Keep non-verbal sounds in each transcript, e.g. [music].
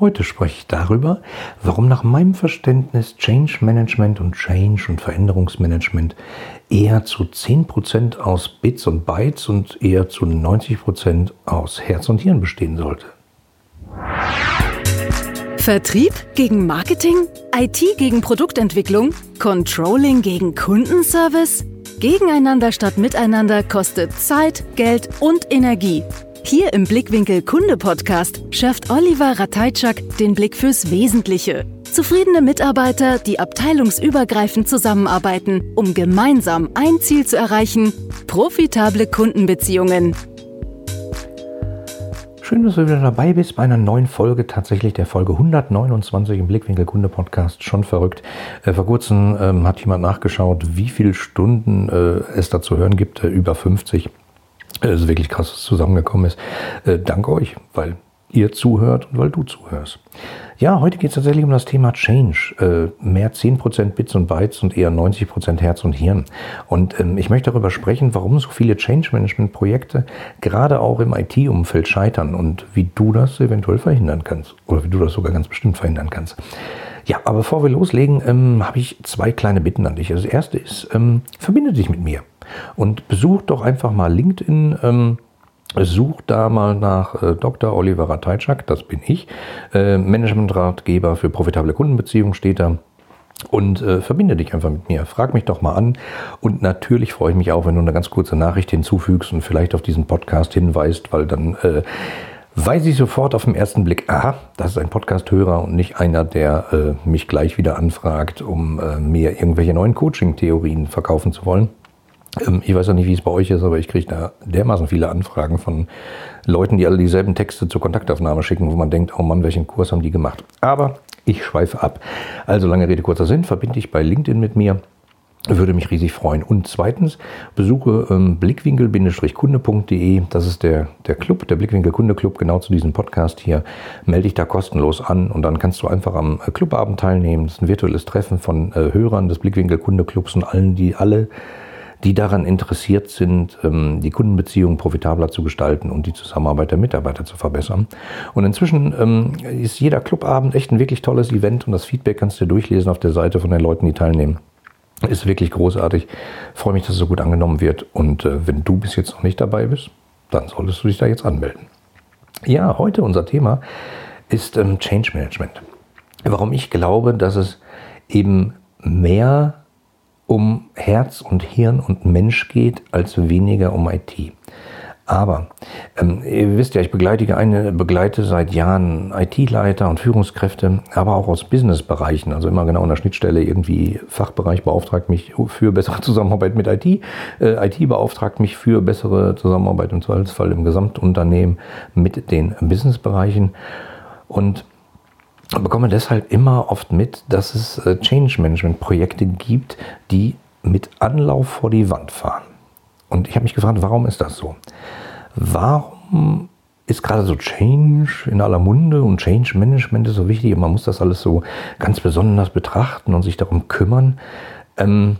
Heute spreche ich darüber, warum nach meinem Verständnis Change Management und Change und Veränderungsmanagement eher zu 10% aus Bits und Bytes und eher zu 90% aus Herz und Hirn bestehen sollte. Vertrieb gegen Marketing? IT gegen Produktentwicklung? Controlling gegen Kundenservice? Gegeneinander statt miteinander kostet Zeit, Geld und Energie. Hier im Blickwinkel Kunde Podcast schärft Oliver Ratajczak den Blick fürs Wesentliche. Zufriedene Mitarbeiter, die abteilungsübergreifend zusammenarbeiten, um gemeinsam ein Ziel zu erreichen, profitable Kundenbeziehungen. Schön, dass du wieder dabei bist bei einer neuen Folge, tatsächlich der Folge 129 im Blickwinkel Kunde Podcast. Schon verrückt. Äh, vor kurzem ähm, hat jemand nachgeschaut, wie viele Stunden äh, es da zu hören gibt. Äh, über 50. Es ist wirklich krass, was zusammengekommen ist. Äh, dank euch, weil ihr zuhört und weil du zuhörst. Ja, heute geht es tatsächlich um das Thema Change. Äh, mehr 10% Bits und Bytes und eher 90% Herz und Hirn. Und ähm, ich möchte darüber sprechen, warum so viele Change-Management-Projekte gerade auch im IT-Umfeld scheitern und wie du das eventuell verhindern kannst. Oder wie du das sogar ganz bestimmt verhindern kannst. Ja, aber bevor wir loslegen, ähm, habe ich zwei kleine Bitten an dich. Das erste ist, ähm, verbinde dich mit mir. Und besuch doch einfach mal LinkedIn. Ähm, Such da mal nach äh, Dr. Oliver Ratajczak, das bin ich. Äh, Managementratgeber für profitable Kundenbeziehungen steht da. Und äh, verbinde dich einfach mit mir. Frag mich doch mal an. Und natürlich freue ich mich auch, wenn du eine ganz kurze Nachricht hinzufügst und vielleicht auf diesen Podcast hinweist, weil dann äh, weiß ich sofort auf den ersten Blick, aha, das ist ein Podcast-Hörer und nicht einer, der äh, mich gleich wieder anfragt, um äh, mir irgendwelche neuen Coaching-Theorien verkaufen zu wollen. Ähm, ich weiß auch nicht, wie es bei euch ist, aber ich kriege da dermaßen viele Anfragen von Leuten, die alle dieselben Texte zur Kontaktaufnahme schicken, wo man denkt, oh Mann, welchen Kurs haben die gemacht? Aber ich schweife ab. Also lange Rede, kurzer Sinn, verbinde dich bei LinkedIn mit mir. Würde mich riesig freuen. Und zweitens, besuche ähm, blickwinkel-kunde.de. Das ist der, der Club, der Blickwinkel-Kunde-Club, genau zu diesem Podcast hier. Melde dich da kostenlos an und dann kannst du einfach am äh, Clubabend teilnehmen. Das ist ein virtuelles Treffen von äh, Hörern des Blickwinkel-Kunde-Clubs und allen, die alle die daran interessiert sind, ähm, die Kundenbeziehungen profitabler zu gestalten und die Zusammenarbeit der Mitarbeiter zu verbessern. Und inzwischen ähm, ist jeder Clubabend echt ein wirklich tolles Event und das Feedback kannst du durchlesen auf der Seite von den Leuten, die teilnehmen. Ist wirklich großartig. Freue mich, dass es so gut angenommen wird. Und äh, wenn du bis jetzt noch nicht dabei bist, dann solltest du dich da jetzt anmelden. Ja, heute unser Thema ist ähm, Change Management. Warum ich glaube, dass es eben mehr um Herz und Hirn und Mensch geht, als weniger um IT. Aber ähm, ihr wisst ja, ich begleite, eine, begleite seit Jahren IT-Leiter und Führungskräfte, aber auch aus Businessbereichen, also immer genau an der Schnittstelle irgendwie Fachbereich beauftragt mich für bessere [laughs] Zusammenarbeit mit IT, äh, IT beauftragt mich für bessere Zusammenarbeit im Zweifelsfall im Gesamtunternehmen mit den Businessbereichen und bekomme deshalb immer oft mit, dass es äh, Change Management Projekte gibt, die mit Anlauf vor die Wand fahren. Und ich habe mich gefragt, warum ist das so? Warum ist gerade so Change in aller Munde und Change Management ist so wichtig und man muss das alles so ganz besonders betrachten und sich darum kümmern. Ähm,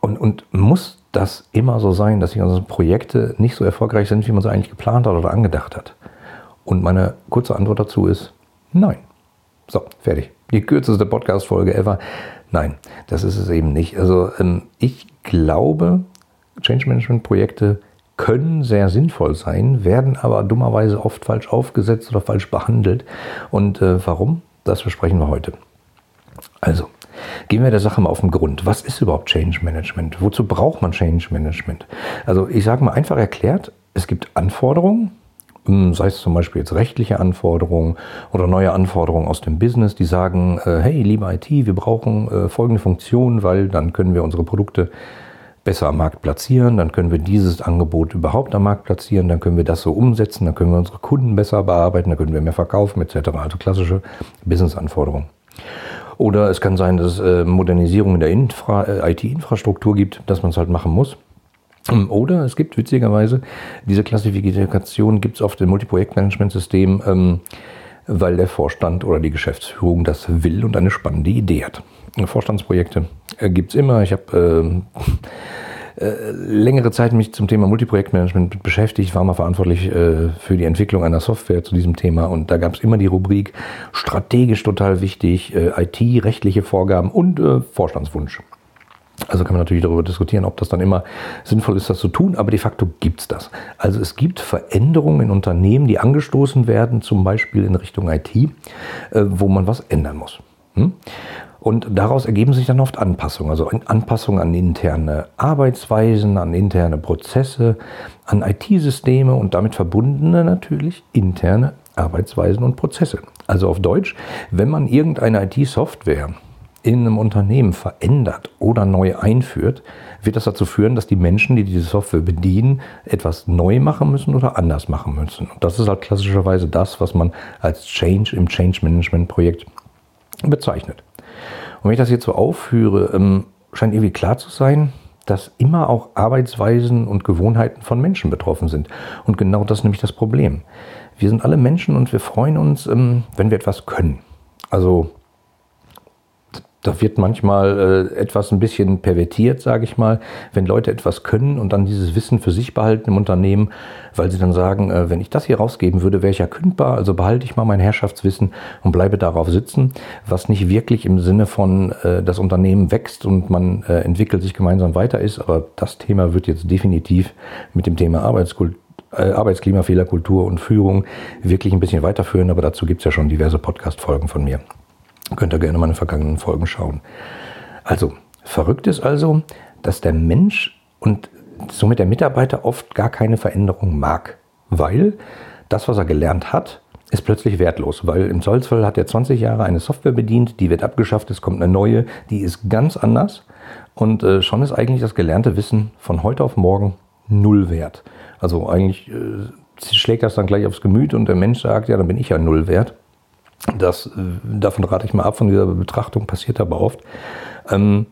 und, und muss das immer so sein, dass unsere Projekte nicht so erfolgreich sind, wie man sie eigentlich geplant hat oder angedacht hat? Und meine kurze Antwort dazu ist nein. So, fertig. Die kürzeste Podcast-Folge ever. Nein, das ist es eben nicht. Also ähm, ich glaube, Change Management-Projekte können sehr sinnvoll sein, werden aber dummerweise oft falsch aufgesetzt oder falsch behandelt. Und äh, warum? Das besprechen wir heute. Also, gehen wir der Sache mal auf den Grund. Was ist überhaupt Change Management? Wozu braucht man Change Management? Also, ich sage mal einfach erklärt, es gibt Anforderungen, sei es zum Beispiel jetzt rechtliche Anforderungen oder neue Anforderungen aus dem Business, die sagen, äh, hey, lieber IT, wir brauchen äh, folgende Funktion, weil dann können wir unsere Produkte besser am Markt platzieren, dann können wir dieses Angebot überhaupt am Markt platzieren, dann können wir das so umsetzen, dann können wir unsere Kunden besser bearbeiten, dann können wir mehr verkaufen etc. Also klassische Business-Anforderungen. Oder es kann sein, dass es äh, Modernisierung in der IT-Infrastruktur gibt, dass man es halt machen muss. Ähm, oder es gibt witzigerweise, diese Klassifikation gibt es auf dem Multiprojektmanagementsystem, ähm, weil der Vorstand oder die Geschäftsführung das will und eine spannende Idee hat. Vorstandsprojekte äh, gibt es immer. Ich habe [laughs] äh, längere Zeit mich zum Thema Multiprojektmanagement beschäftigt, war mal verantwortlich äh, für die Entwicklung einer Software zu diesem Thema und da gab es immer die Rubrik strategisch total wichtig, äh, IT, rechtliche Vorgaben und äh, Vorstandswunsch. Also kann man natürlich darüber diskutieren, ob das dann immer sinnvoll ist, das zu tun, aber de facto gibt es das. Also es gibt Veränderungen in Unternehmen, die angestoßen werden, zum Beispiel in Richtung IT, äh, wo man was ändern muss. Hm? Und daraus ergeben sich dann oft Anpassungen, also Anpassungen an interne Arbeitsweisen, an interne Prozesse, an IT-Systeme und damit verbundene natürlich interne Arbeitsweisen und Prozesse. Also auf Deutsch, wenn man irgendeine IT-Software in einem Unternehmen verändert oder neu einführt, wird das dazu führen, dass die Menschen, die diese Software bedienen, etwas neu machen müssen oder anders machen müssen. Und das ist halt klassischerweise das, was man als Change im Change Management Projekt bezeichnet. Und wenn ich das jetzt so aufführe, ähm, scheint irgendwie klar zu sein, dass immer auch Arbeitsweisen und Gewohnheiten von Menschen betroffen sind. Und genau das ist nämlich das Problem. Wir sind alle Menschen und wir freuen uns, ähm, wenn wir etwas können. Also da wird manchmal äh, etwas ein bisschen pervertiert, sage ich mal, wenn Leute etwas können und dann dieses Wissen für sich behalten im Unternehmen, weil sie dann sagen, äh, wenn ich das hier rausgeben würde, wäre ich ja kündbar, also behalte ich mal mein Herrschaftswissen und bleibe darauf sitzen, was nicht wirklich im Sinne von äh, das Unternehmen wächst und man äh, entwickelt sich gemeinsam weiter ist, aber das Thema wird jetzt definitiv mit dem Thema Arbeitskultur äh, Arbeitsklima, Fehlerkultur und Führung wirklich ein bisschen weiterführen, aber dazu gibt es ja schon diverse Podcast-Folgen von mir. Könnt ihr gerne mal in den vergangenen Folgen schauen. Also, verrückt ist also, dass der Mensch und somit der Mitarbeiter oft gar keine Veränderung mag, weil das, was er gelernt hat, ist plötzlich wertlos, weil im Zollsfall hat er 20 Jahre eine Software bedient, die wird abgeschafft, es kommt eine neue, die ist ganz anders und äh, schon ist eigentlich das gelernte Wissen von heute auf morgen null wert. Also eigentlich äh, schlägt das dann gleich aufs Gemüt und der Mensch sagt, ja, dann bin ich ja null wert. Das, äh, davon rate ich mal ab von dieser Betrachtung, passiert aber oft. Ähm,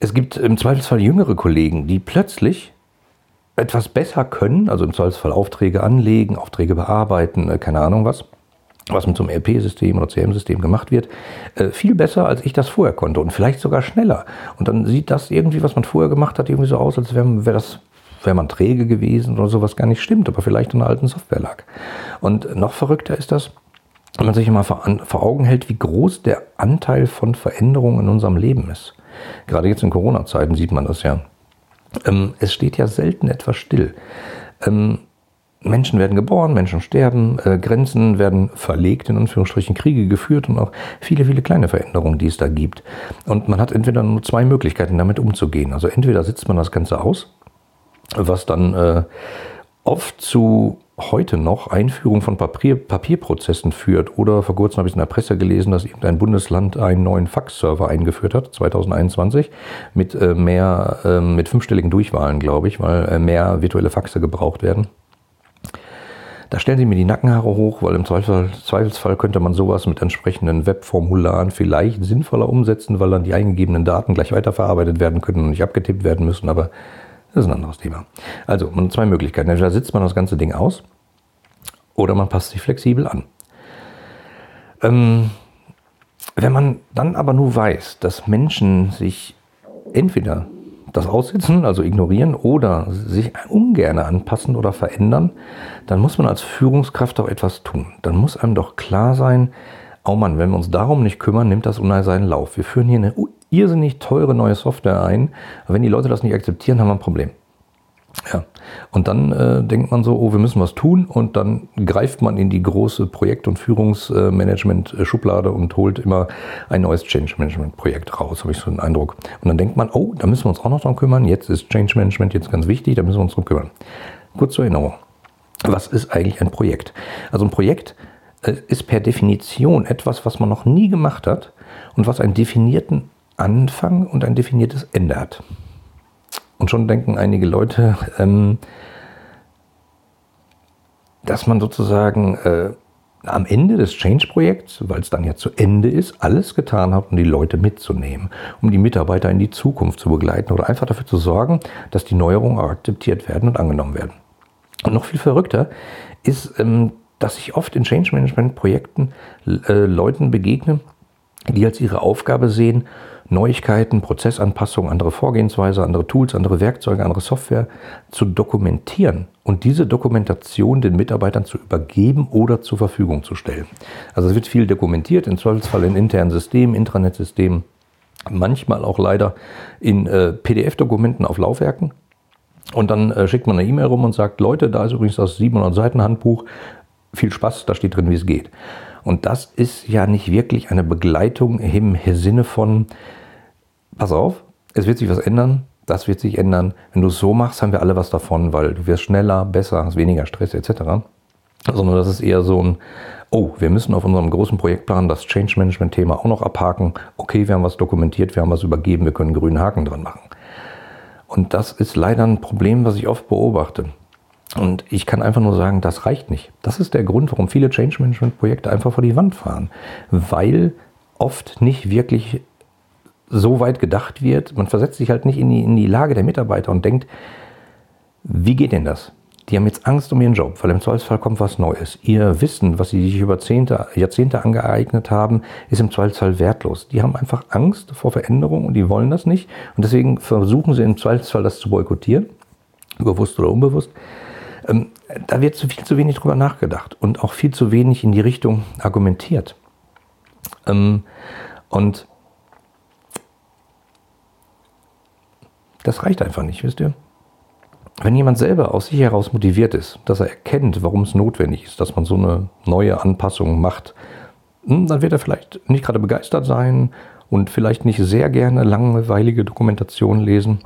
es gibt im Zweifelsfall jüngere Kollegen, die plötzlich etwas besser können, also im Zweifelsfall Aufträge anlegen, Aufträge bearbeiten, äh, keine Ahnung was, was mit so einem RP-System oder CM-System gemacht wird, äh, viel besser, als ich das vorher konnte und vielleicht sogar schneller. Und dann sieht das irgendwie, was man vorher gemacht hat, irgendwie so aus, als wäre wär das wäre man träge gewesen oder sowas gar nicht stimmt, aber vielleicht in einer alten Software lag. Und noch verrückter ist das, wenn man sich immer vor, vor Augen hält, wie groß der Anteil von Veränderungen in unserem Leben ist. Gerade jetzt in Corona-Zeiten sieht man das ja. Ähm, es steht ja selten etwas still. Ähm, Menschen werden geboren, Menschen sterben, äh, Grenzen werden verlegt, in Anführungsstrichen Kriege geführt und auch viele, viele kleine Veränderungen, die es da gibt. Und man hat entweder nur zwei Möglichkeiten, damit umzugehen. Also entweder sitzt man das Ganze aus, was dann äh, oft zu heute noch Einführung von Papier, Papierprozessen führt. Oder vor kurzem habe ich in der Presse gelesen, dass irgendein Bundesland einen neuen Faxserver eingeführt hat, 2021, mit äh, mehr, äh, mit fünfstelligen Durchwahlen, glaube ich, weil äh, mehr virtuelle Faxe gebraucht werden. Da stellen Sie mir die Nackenhaare hoch, weil im Zweifelsfall, Zweifelsfall könnte man sowas mit entsprechenden Webformularen vielleicht sinnvoller umsetzen, weil dann die eingegebenen Daten gleich weiterverarbeitet werden können und nicht abgetippt werden müssen. Aber das ist ein anderes Thema. Also, man hat zwei Möglichkeiten. Entweder sitzt man das ganze Ding aus oder man passt sich flexibel an. Ähm, wenn man dann aber nur weiß, dass Menschen sich entweder das aussitzen, also ignorieren, oder sich ungern anpassen oder verändern, dann muss man als Führungskraft auch etwas tun. Dann muss einem doch klar sein, oh Mann, wenn wir uns darum nicht kümmern, nimmt das unheimlich seinen Lauf. Wir führen hier eine irrsinnig teure neue Software ein. Aber wenn die Leute das nicht akzeptieren, haben wir ein Problem. Ja, und dann äh, denkt man so, oh, wir müssen was tun und dann greift man in die große Projekt- und Führungsmanagement-Schublade und holt immer ein neues Change-Management-Projekt raus, habe ich so den Eindruck. Und dann denkt man, oh, da müssen wir uns auch noch dran kümmern, jetzt ist Change-Management jetzt ganz wichtig, da müssen wir uns dran kümmern. Kurz zur Erinnerung, was ist eigentlich ein Projekt? Also ein Projekt äh, ist per Definition etwas, was man noch nie gemacht hat und was einen definierten Anfang und ein definiertes Ende hat. Und schon denken einige Leute, ähm, dass man sozusagen äh, am Ende des Change-Projekts, weil es dann ja zu Ende ist, alles getan hat, um die Leute mitzunehmen, um die Mitarbeiter in die Zukunft zu begleiten oder einfach dafür zu sorgen, dass die Neuerungen akzeptiert werden und angenommen werden. Und noch viel verrückter ist, ähm, dass ich oft in Change-Management-Projekten äh, Leuten begegne, die als ihre Aufgabe sehen, Neuigkeiten, Prozessanpassungen, andere Vorgehensweise, andere Tools, andere Werkzeuge, andere Software zu dokumentieren und diese Dokumentation den Mitarbeitern zu übergeben oder zur Verfügung zu stellen. Also es wird viel dokumentiert, im Zweifelsfall in internen Systemen, Intranet-Systemen, manchmal auch leider in äh, PDF-Dokumenten auf Laufwerken. Und dann äh, schickt man eine E-Mail rum und sagt, Leute, da ist übrigens das 700 Seiten Handbuch, viel Spaß, da steht drin, wie es geht. Und das ist ja nicht wirklich eine Begleitung im Sinne von, pass auf, es wird sich was ändern, das wird sich ändern. Wenn du es so machst, haben wir alle was davon, weil du wirst schneller, besser, hast weniger Stress etc. Sondern das ist eher so ein, oh, wir müssen auf unserem großen Projektplan das Change Management Thema auch noch abhaken. Okay, wir haben was dokumentiert, wir haben was übergeben, wir können einen grünen Haken dran machen. Und das ist leider ein Problem, was ich oft beobachte. Und ich kann einfach nur sagen, das reicht nicht. Das ist der Grund, warum viele Change Management Projekte einfach vor die Wand fahren. Weil oft nicht wirklich so weit gedacht wird. Man versetzt sich halt nicht in die, in die Lage der Mitarbeiter und denkt, wie geht denn das? Die haben jetzt Angst um ihren Job, weil im Zweifelsfall kommt was Neues. Ihr Wissen, was sie sich über Zehnte, Jahrzehnte angeeignet haben, ist im Zweifelsfall wertlos. Die haben einfach Angst vor Veränderung und die wollen das nicht. Und deswegen versuchen sie im Zweifelsfall das zu boykottieren, bewusst oder unbewusst. Ähm, da wird viel zu wenig drüber nachgedacht und auch viel zu wenig in die Richtung argumentiert. Ähm, und Das reicht einfach nicht, wisst ihr? Wenn jemand selber aus sich heraus motiviert ist, dass er erkennt, warum es notwendig ist, dass man so eine neue Anpassung macht, hm, dann wird er vielleicht nicht gerade begeistert sein und vielleicht nicht sehr gerne langweilige Dokumentation lesen.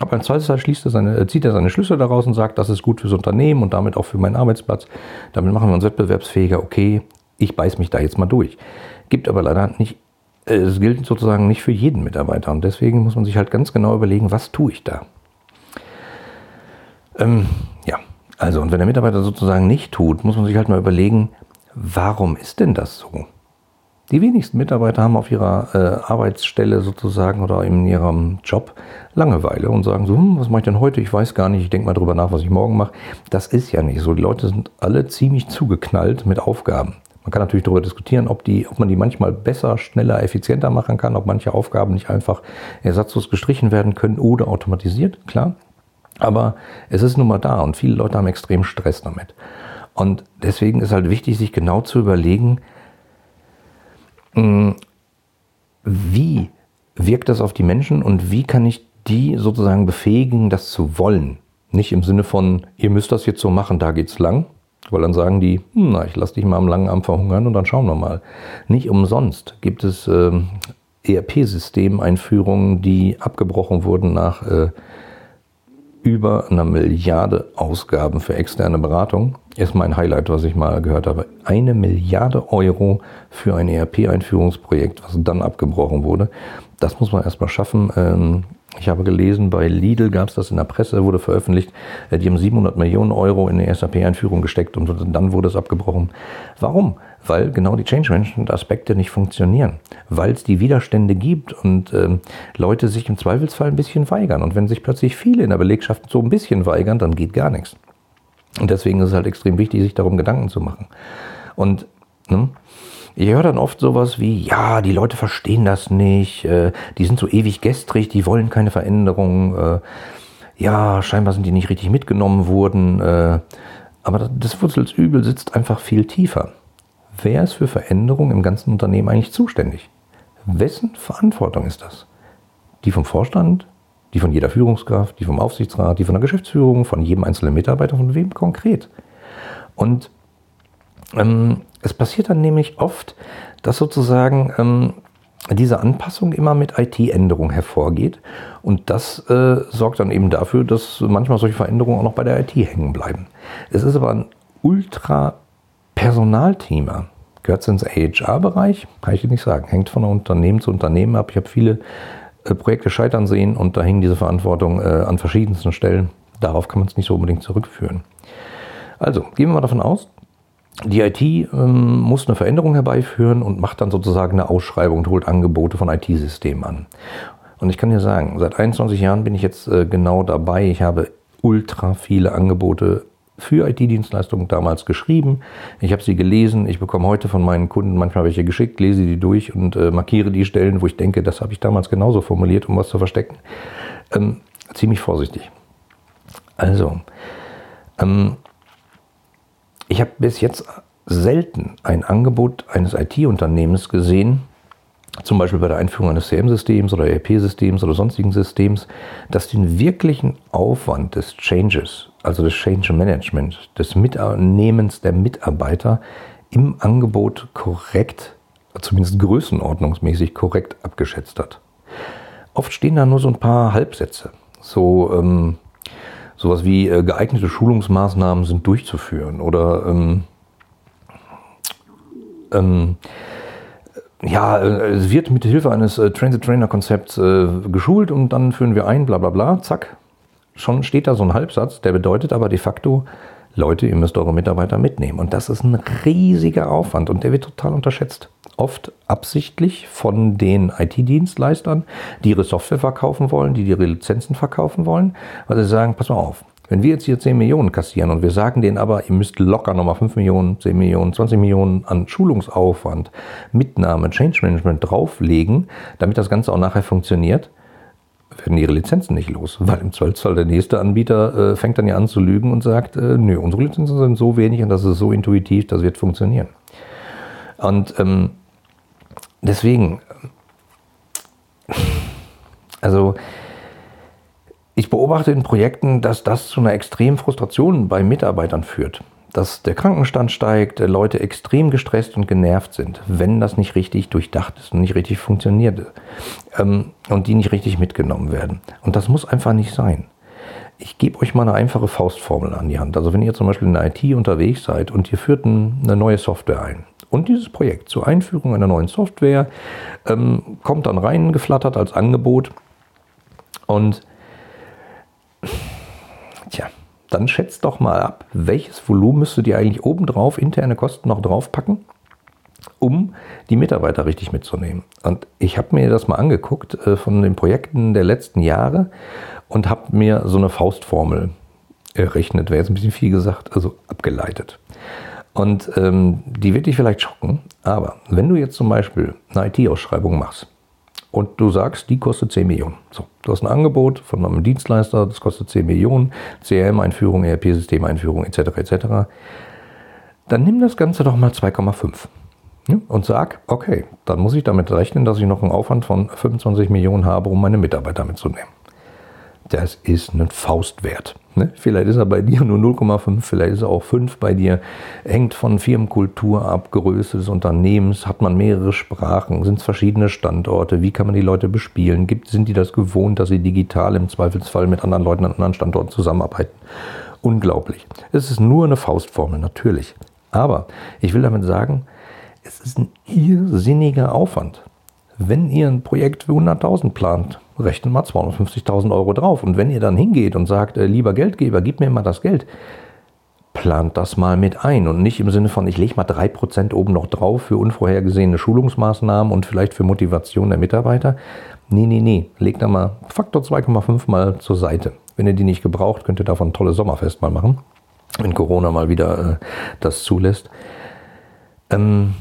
Aber im Zweifelsfall schließt er seine, zieht er seine Schlüsse daraus und sagt, das ist gut fürs Unternehmen und damit auch für meinen Arbeitsplatz. Damit machen wir uns wettbewerbsfähiger. Okay, ich beiß mich da jetzt mal durch. Gibt aber leider nicht es gilt sozusagen nicht für jeden Mitarbeiter und deswegen muss man sich halt ganz genau überlegen, was tue ich da. Ähm, ja, also und wenn der Mitarbeiter sozusagen nicht tut, muss man sich halt mal überlegen, warum ist denn das so? Die wenigsten Mitarbeiter haben auf ihrer äh, Arbeitsstelle sozusagen oder in ihrem Job Langeweile und sagen so, hm, was mache ich denn heute? Ich weiß gar nicht, ich denke mal drüber nach, was ich morgen mache. Das ist ja nicht so. Die Leute sind alle ziemlich zugeknallt mit Aufgaben. Man kann natürlich darüber diskutieren, ob, die, ob man die manchmal besser, schneller, effizienter machen kann, ob manche Aufgaben nicht einfach ersatzlos gestrichen werden können oder automatisiert, klar. Aber es ist nun mal da und viele Leute haben extrem Stress damit. Und deswegen ist halt wichtig, sich genau zu überlegen, wie wirkt das auf die Menschen und wie kann ich die sozusagen befähigen, das zu wollen. Nicht im Sinne von, ihr müsst das jetzt so machen, da geht's lang, weil dann sagen die, hm, na, ich lasse dich mal am langen Arm verhungern und dann schauen wir mal. Nicht umsonst gibt es äh, ERP-Systemeinführungen, die abgebrochen wurden nach äh, über einer Milliarde Ausgaben für externe Beratung. Ist mein Highlight, was ich mal gehört habe. Eine Milliarde Euro für ein ERP-Einführungsprojekt, was dann abgebrochen wurde. Das muss man erstmal schaffen. Ähm, ich habe gelesen, bei Lidl gab es das in der Presse, wurde veröffentlicht, äh, die haben 700 Millionen Euro in eine SAP-Einführung gesteckt und dann wurde es abgebrochen. Warum? Weil genau die Change Management-Aspekte nicht funktionieren. Weil es die Widerstände gibt und äh, Leute sich im Zweifelsfall ein bisschen weigern. Und wenn sich plötzlich viele in der Belegschaft so ein bisschen weigern, dann geht gar nichts. Und deswegen ist es halt extrem wichtig, sich darum Gedanken zu machen. Und ne, ich höre dann oft sowas wie, ja, die Leute verstehen das nicht, äh, die sind so ewig gestrig, die wollen keine Veränderung, äh, ja, scheinbar sind die nicht richtig mitgenommen worden, äh, aber das Wurzelsübel sitzt einfach viel tiefer. Wer ist für Veränderung im ganzen Unternehmen eigentlich zuständig? Wessen Verantwortung ist das? Die vom Vorstand, die von jeder Führungskraft, die vom Aufsichtsrat, die von der Geschäftsführung, von jedem einzelnen Mitarbeiter, von wem konkret? Und ähm, es passiert dann nämlich oft, dass sozusagen ähm, diese Anpassung immer mit IT-Änderungen hervorgeht. Und das äh, sorgt dann eben dafür, dass manchmal solche Veränderungen auch noch bei der IT hängen bleiben. Es ist aber ein ultra Personalthema. Gehört es ins HR-Bereich? Kann ich nicht sagen. Hängt von Unternehmen zu Unternehmen ab. Ich habe viele äh, Projekte scheitern sehen und da hängen diese Verantwortung äh, an verschiedensten Stellen. Darauf kann man es nicht so unbedingt zurückführen. Also, gehen wir mal davon aus, die IT ähm, muss eine Veränderung herbeiführen und macht dann sozusagen eine Ausschreibung und holt Angebote von IT-Systemen an. Und ich kann dir sagen, seit 21 Jahren bin ich jetzt äh, genau dabei. Ich habe ultra viele Angebote für IT-Dienstleistungen damals geschrieben. Ich habe sie gelesen. Ich bekomme heute von meinen Kunden manchmal welche geschickt, lese die durch und äh, markiere die Stellen, wo ich denke, das habe ich damals genauso formuliert, um was zu verstecken. Ähm, ziemlich vorsichtig. Also, ähm, ich habe bis jetzt selten ein Angebot eines IT-Unternehmens gesehen, zum Beispiel bei der Einführung eines CM-Systems oder ERP-Systems oder sonstigen Systems, das den wirklichen Aufwand des Changes, also des Change Management, des Mitnehmens der Mitarbeiter im Angebot korrekt, zumindest größenordnungsmäßig korrekt abgeschätzt hat. Oft stehen da nur so ein paar Halbsätze. So ähm, sowas wie äh, geeignete Schulungsmaßnahmen sind durchzuführen oder ähm, ähm, ja, äh, es wird mit Hilfe eines äh, Train-the-Trainer-Konzepts äh, geschult und dann führen wir ein, bla bla bla, zack. Schon steht da so ein Halbsatz, der bedeutet aber de facto, Leute, ihr müsst eure Mitarbeiter mitnehmen. Und das ist ein riesiger Aufwand und der wird total unterschätzt. Oft absichtlich von den IT-Dienstleistern, die ihre Software verkaufen wollen, die ihre Lizenzen verkaufen wollen, weil sie sagen, pass mal auf, wenn wir jetzt hier 10 Millionen kassieren und wir sagen denen aber, ihr müsst locker nochmal 5 Millionen, 10 Millionen, 20 Millionen an Schulungsaufwand, Mitnahme, Change Management drauflegen, damit das Ganze auch nachher funktioniert, werden ihre Lizenzen nicht los, weil im Zollzoll der nächste Anbieter äh, fängt dann ja an zu lügen und sagt, äh, nö, unsere Lizenzen sind so wenig und das ist so intuitiv, das wird funktionieren. Und ähm, deswegen, also ich beobachte in Projekten, dass das zu einer extremen Frustration bei Mitarbeitern führt. Dass der Krankenstand steigt, Leute extrem gestresst und genervt sind, wenn das nicht richtig durchdacht ist und nicht richtig funktioniert ähm, und die nicht richtig mitgenommen werden. Und das muss einfach nicht sein. Ich gebe euch mal eine einfache Faustformel an die Hand. Also wenn ihr zum Beispiel in der IT unterwegs seid und ihr führt eine neue Software ein und dieses Projekt zur Einführung einer neuen Software ähm, kommt dann reingeflattert als Angebot und dann schätzt doch mal ab, welches Volumen müsstet ihr eigentlich obendrauf interne Kosten noch draufpacken, um die Mitarbeiter richtig mitzunehmen. Und ich habe mir das mal angeguckt äh, von den Projekten der letzten Jahre und habe mir so eine Faustformel errechnet, wäre jetzt ein bisschen viel gesagt, also abgeleitet. Und ähm, die wird dich vielleicht schocken, aber wenn du jetzt zum Beispiel eine IT-Ausschreibung machst und du sagst, die kostet 10 Millionen. So, du hast ein Angebot von einem Dienstleister, das kostet 10 Millionen, CRM-Einführung, ERP-Systemeinführung etc. etc. Dann nimm das Ganze doch mal 2,5 und sag, okay, dann muss ich damit rechnen, dass ich noch einen Aufwand von 25 Millionen habe, um meine Mitarbeiter mitzunehmen das ist ein Faustwert. Ne? Vielleicht ist er bei dir nur 0,5, vielleicht ist er auch 5 bei dir. Hängt von Firmenkultur ab, Größe des Unternehmens, hat man mehrere Sprachen, sind es verschiedene Standorte, wie kann man die Leute bespielen, Gibt, sind die das gewohnt, dass sie digital im Zweifelsfall mit anderen Leuten an anderen Standorten zusammenarbeiten. Unglaublich. Es ist nur eine Faustformel, natürlich. Aber ich will damit sagen, es ist ein irrsinniger Aufwand. Wenn ihr ein Projekt für 100.000 plant, rechnet mal 250.000 Euro drauf. Und wenn ihr dann hingeht und sagt, äh, lieber Geldgeber, gib mir mal das Geld, plant das mal mit ein und nicht im Sinne von, ich lege mal 3% oben noch drauf für unvorhergesehene Schulungsmaßnahmen und vielleicht für Motivation der Mitarbeiter. Nee, nee, nee, legt da mal Faktor 2,5 mal zur Seite. Wenn ihr die nicht gebraucht, könnt ihr davon ein tolles Sommerfest mal machen, wenn Corona mal wieder äh, das zulässt. Ähm,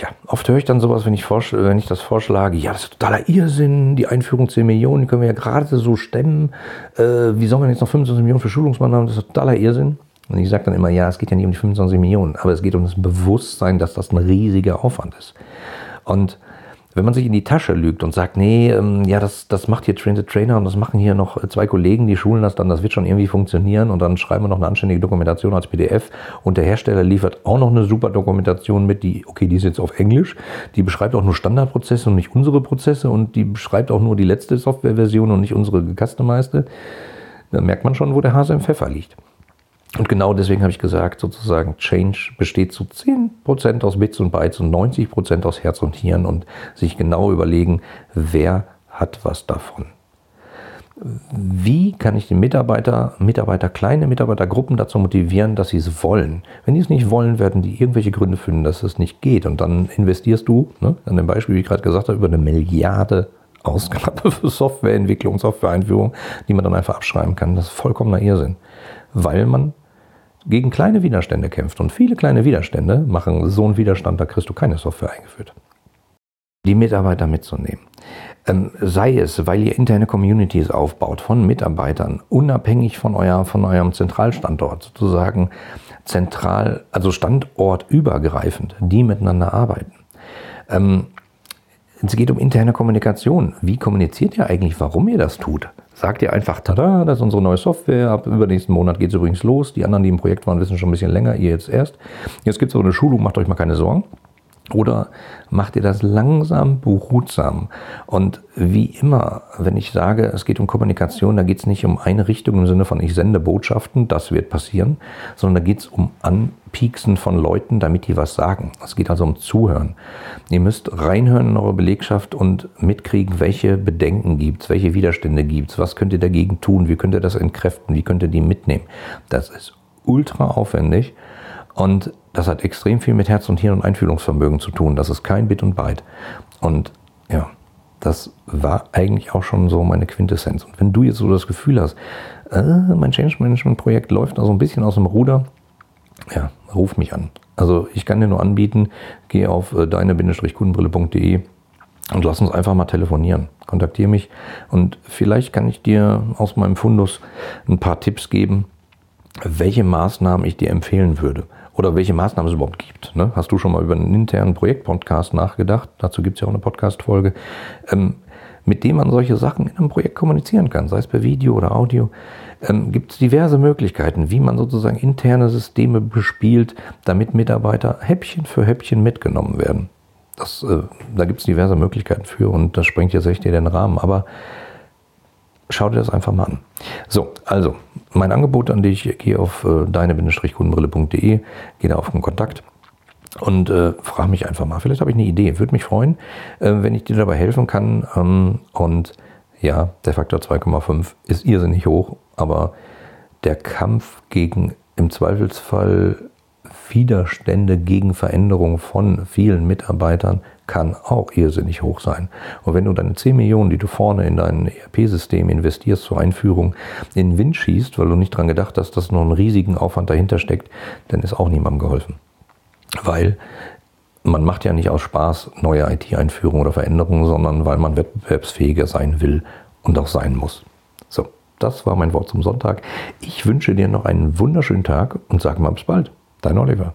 ja, oft höre ich dann sowas, wenn ich, wenn ich das vorschlage, ja, das ist totaler Irrsinn, die Einführung 10 Millionen, die können wir ja gerade so stemmen. Äh, wie soll man jetzt noch 25 Millionen für Schulungsmann haben? Das ist totaler Irrsinn. Und ich sage dann immer, ja, es geht ja nicht um die 25 Millionen, aber es geht um das Bewusstsein, dass das ein riesiger Aufwand ist. Und wenn man sich in die Tasche lügt und sagt, nee, ähm, ja, das, das macht hier Train the Trainer und das machen hier noch zwei Kollegen, die schulen das dann, das wird schon irgendwie funktionieren und dann schreiben wir noch eine anständige Dokumentation als PDF und der Hersteller liefert auch noch eine super Dokumentation mit, die, okay, die ist jetzt auf Englisch, die beschreibt auch nur Standardprozesse und nicht unsere Prozesse und die beschreibt auch nur die letzte Softwareversion und nicht unsere gecustomized, dann merkt man schon, wo der Hase im Pfeffer liegt. Und genau deswegen habe ich gesagt, sozusagen, Change besteht zu 10% aus Bits und Bytes und 90% aus Herz und Hirn und sich genau überlegen, wer hat was davon. Wie kann ich die Mitarbeiter, Mitarbeiter, kleine Mitarbeitergruppen dazu motivieren, dass sie es wollen? Wenn die es nicht wollen, werden die irgendwelche Gründe finden, dass es nicht geht. Und dann investierst du, ne, an dem Beispiel, wie ich gerade gesagt habe, über eine Milliarde Ausgabe [laughs] für Softwareentwicklung, Softwareeinführung, die man dann einfach abschreiben kann. Das ist vollkommener Irrsinn. Weil man gegen kleine Widerstände kämpft. Und viele kleine Widerstände machen so einen Widerstand, da kriegst du keine Software eingeführt. Die Mitarbeiter mitzunehmen. Ähm, sei es, weil ihr interne Communities aufbaut von Mitarbeitern, unabhängig von, euer, von eurem Zentralstandort, sozusagen zentral, also standortübergreifend, die miteinander arbeiten. Ähm, es geht um interne Kommunikation. Wie kommuniziert ihr eigentlich, warum ihr das tut? Sagt ihr einfach, tada, das ist unsere neue Software, ab übernächsten Monat geht es übrigens los. Die anderen, die im Projekt waren, wissen schon ein bisschen länger, ihr jetzt erst. Jetzt gibt es so eine Schulung, macht euch mal keine Sorgen. Oder macht ihr das langsam, behutsam? Und wie immer, wenn ich sage, es geht um Kommunikation, da geht es nicht um eine Richtung im Sinne von ich sende Botschaften, das wird passieren, sondern da geht es um Anpieksen von Leuten, damit die was sagen. Es geht also um Zuhören. Ihr müsst reinhören in eure Belegschaft und mitkriegen, welche Bedenken gibt es, welche Widerstände gibt es, was könnt ihr dagegen tun, wie könnt ihr das entkräften, wie könnt ihr die mitnehmen. Das ist ultra aufwendig und das hat extrem viel mit Herz und Hirn und Einfühlungsvermögen zu tun. Das ist kein Bit und Byte. Und ja, das war eigentlich auch schon so meine Quintessenz. Und wenn du jetzt so das Gefühl hast, äh, mein Change Management Projekt läuft da so ein bisschen aus dem Ruder, ja, ruf mich an. Also ich kann dir nur anbieten, geh auf äh, deine-kundenbrille.de und lass uns einfach mal telefonieren. Kontaktiere mich und vielleicht kann ich dir aus meinem Fundus ein paar Tipps geben, welche Maßnahmen ich dir empfehlen würde oder welche Maßnahmen es überhaupt gibt. Ne? Hast du schon mal über einen internen Projektpodcast nachgedacht? Dazu gibt es ja auch eine Podcast-Folge, ähm, mit dem man solche Sachen in einem Projekt kommunizieren kann, sei es per Video oder Audio. Ähm, gibt es diverse Möglichkeiten, wie man sozusagen interne Systeme bespielt, damit Mitarbeiter Häppchen für Häppchen mitgenommen werden. Das, äh, da gibt es diverse Möglichkeiten für und das sprengt jetzt echt hier den Rahmen. Aber schau dir das einfach mal an. So, also mein Angebot an dich, geh auf äh, deine-kundenbrille.de, geh da auf den Kontakt und äh, frag mich einfach mal. Vielleicht habe ich eine Idee. Würde mich freuen, äh, wenn ich dir dabei helfen kann. Ähm, und ja, der Faktor 2,5 ist irrsinnig hoch, aber der Kampf gegen im Zweifelsfall Widerstände gegen Veränderung von vielen Mitarbeitern kann auch irrsinnig hoch sein. Und wenn du deine 10 Millionen, die du vorne in dein ERP-System investierst zur Einführung, in den Wind schießt, weil du nicht daran gedacht hast, dass noch einen riesigen Aufwand dahinter steckt, dann ist auch niemandem geholfen. Weil man macht ja nicht aus Spaß neue IT-Einführungen oder Veränderungen, sondern weil man wettbewerbsfähiger sein will und auch sein muss. So, das war mein Wort zum Sonntag. Ich wünsche dir noch einen wunderschönen Tag und sage mal bis bald. Dein Oliver.